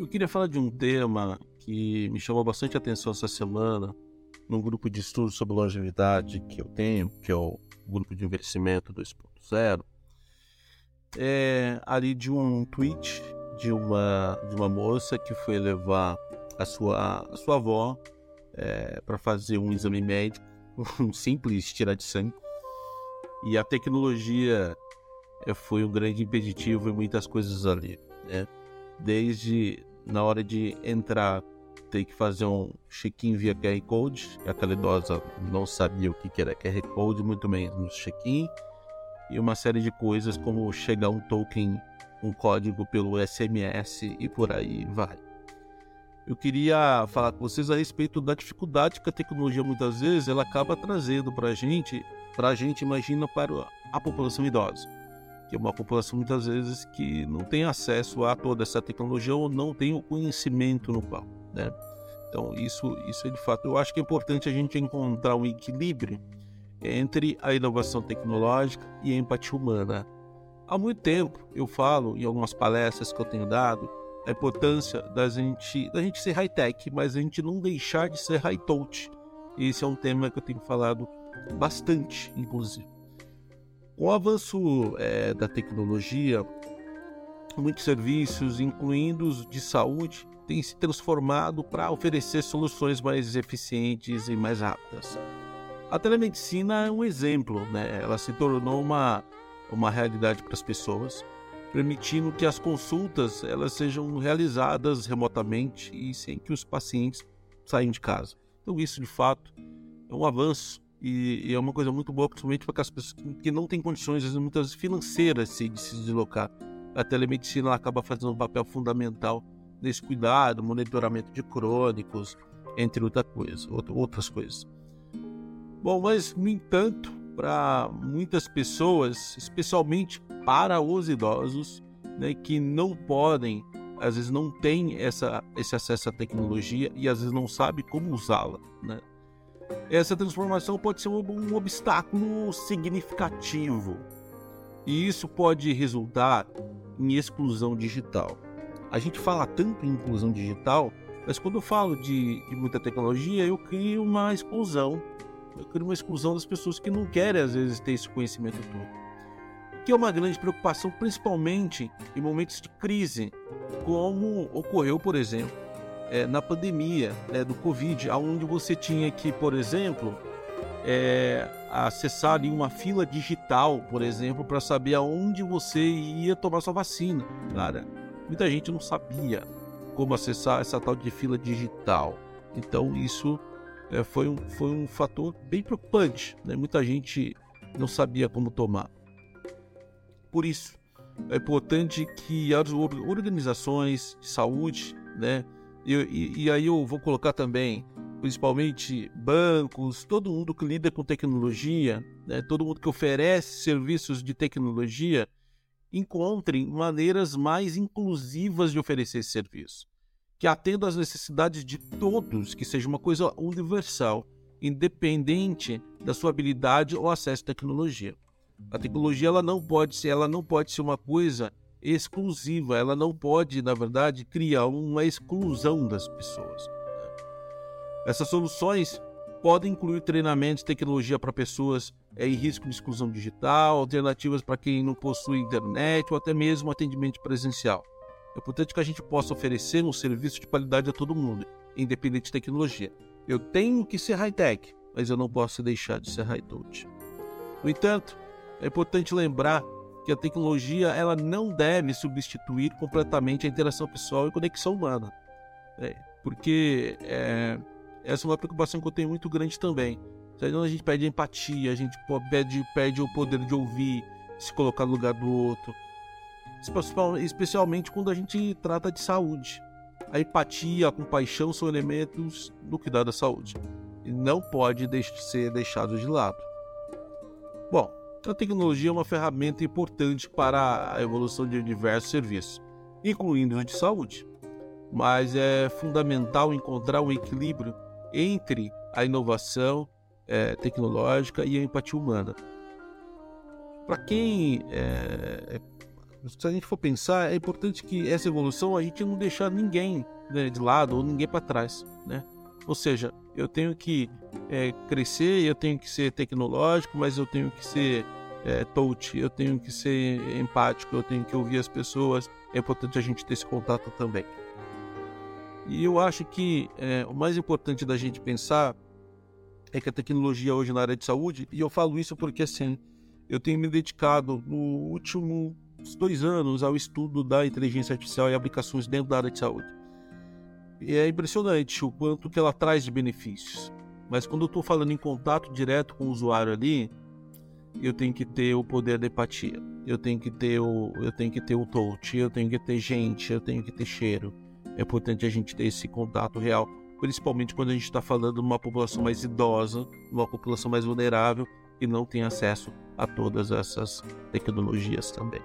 eu queria falar de um tema que me chamou bastante atenção essa semana num grupo de estudos sobre longevidade que eu tenho, que é o grupo de envelhecimento 2.0. É ali de um tweet de uma, de uma moça que foi levar a sua, a sua avó é, para fazer um exame médico, um simples tirar de sangue. E a tecnologia é, foi um grande impeditivo em muitas coisas ali, né? Desde na hora de entrar, ter que fazer um check-in via QR Code. Aquela idosa não sabia o que era QR Code, muito menos no check-in. E uma série de coisas como chegar um token, um código pelo SMS e por aí vai. Eu queria falar com vocês a respeito da dificuldade que a tecnologia muitas vezes ela acaba trazendo para a gente, para a gente imagina para a população idosa que é uma população muitas vezes que não tem acesso a toda essa tecnologia ou não tem o conhecimento no qual, né? Então isso, isso é de fato. Eu acho que é importante a gente encontrar um equilíbrio entre a inovação tecnológica e a empatia humana. Há muito tempo eu falo em algumas palestras que eu tenho dado a importância da gente, da gente ser high-tech, mas a gente não deixar de ser high-touch. Esse é um tema que eu tenho falado bastante, inclusive. Com o avanço é, da tecnologia, muitos serviços, incluindo os de saúde, têm se transformado para oferecer soluções mais eficientes e mais rápidas. A telemedicina é um exemplo, né? ela se tornou uma, uma realidade para as pessoas, permitindo que as consultas elas sejam realizadas remotamente e sem que os pacientes saiam de casa. Então isso, de fato, é um avanço e, e, é uma coisa muito boa, principalmente para aquelas pessoas que, não têm condições, vezes, muitas financeiras de se deslocar. A telemedicina acaba fazendo um papel fundamental nesse cuidado, monitoramento de crônicos, entre outra coisa, outras coisas. Bom, mas, no entanto, para muitas pessoas, especialmente para os idosos, né, que não podem, às vezes não têm essa, esse acesso à tecnologia e às vezes não sabem como usá-la. Né? Essa transformação pode ser um, obstáculo significativo. E isso pode resultar em exclusão digital. A gente fala tanto em inclusão digital, mas quando eu falo de, de, muita tecnologia, eu crio uma exclusão. Eu crio uma exclusão das pessoas que não querem, às vezes, ter esse conhecimento todo. Que é uma grande preocupação, principalmente em momentos de crise, como ocorreu, por exemplo, é, na pandemia né, do Covid, onde você tinha que, por exemplo, é, acessar uma fila digital, por exemplo, para saber aonde você ia tomar sua vacina. Cara, muita gente não sabia como acessar essa tal de fila digital. Então isso é, foi, um, foi um fator bem preocupante. Né? Muita gente não sabia como tomar. Por isso, é importante que as organizações de saúde, né, e, e, e, aí eu vou colocar também, principalmente bancos, todo mundo que lida com tecnologia, né, todo mundo que oferece serviços de tecnologia, encontrem maneiras mais inclusivas de oferecer esse serviço, que atenda às necessidades de todos, que seja uma coisa universal, independente da sua habilidade ou acesso à tecnologia. A tecnologia ela não pode ser, ela não pode ser uma coisa exclusiva, ela não pode, na verdade, criar uma exclusão das pessoas. Essas soluções podem incluir treinamentos, tecnologia para pessoas é, em risco de exclusão digital, alternativas para quem não possui internet ou até mesmo atendimento presencial. É importante que a gente possa oferecer um serviço de qualidade a todo mundo, independente de tecnologia. Eu tenho que ser high-tech, mas eu não posso deixar de ser high-touch. No entanto, é importante lembrar que a tecnologia ela não deve substituir completamente a interação pessoal e conexão humana. É, porque é, essa é uma preocupação que eu tenho muito grande também. Então a gente perde a empatia, a gente perde, perde o poder de ouvir, se colocar no lugar do outro. Especialmente quando a gente trata de saúde. A empatia, a compaixão são elementos do cuidado da saúde. E não pode ser deixado de lado. Bom, a tecnologia é uma ferramenta importante para a evolução de diversos serviços, incluindo os de saúde. Mas é fundamental encontrar um equilíbrio entre a inovação é, tecnológica e a empatia humana. Para quem é, se a gente for pensar, é importante que essa evolução a gente não deixar ninguém né, de lado ou ninguém para trás, né? Ou seja, eu tenho que é, crescer, eu tenho que ser tecnológico, mas eu tenho que ser é, touch, eu tenho que ser empático, eu tenho que ouvir as pessoas. É importante a gente ter esse contato também. E eu acho que é, o mais importante da gente pensar é que a tecnologia hoje na área de saúde, e eu falo isso porque assim, eu tenho me dedicado no último dois anos ao estudo da inteligência artificial e aplicações dentro da área de saúde. E é impressionante o quanto que ela traz de benefícios. Mas quando eu estou falando em contato direto com o usuário ali, eu tenho que ter o poder da empatia. Eu tenho que ter o, eu tenho que ter o touch, eu tenho que ter gente, eu tenho que ter cheiro. É importante a gente ter esse contato real, principalmente quando a gente está falando de uma população mais idosa, uma população mais vulnerável e não tem acesso a todas essas tecnologias também.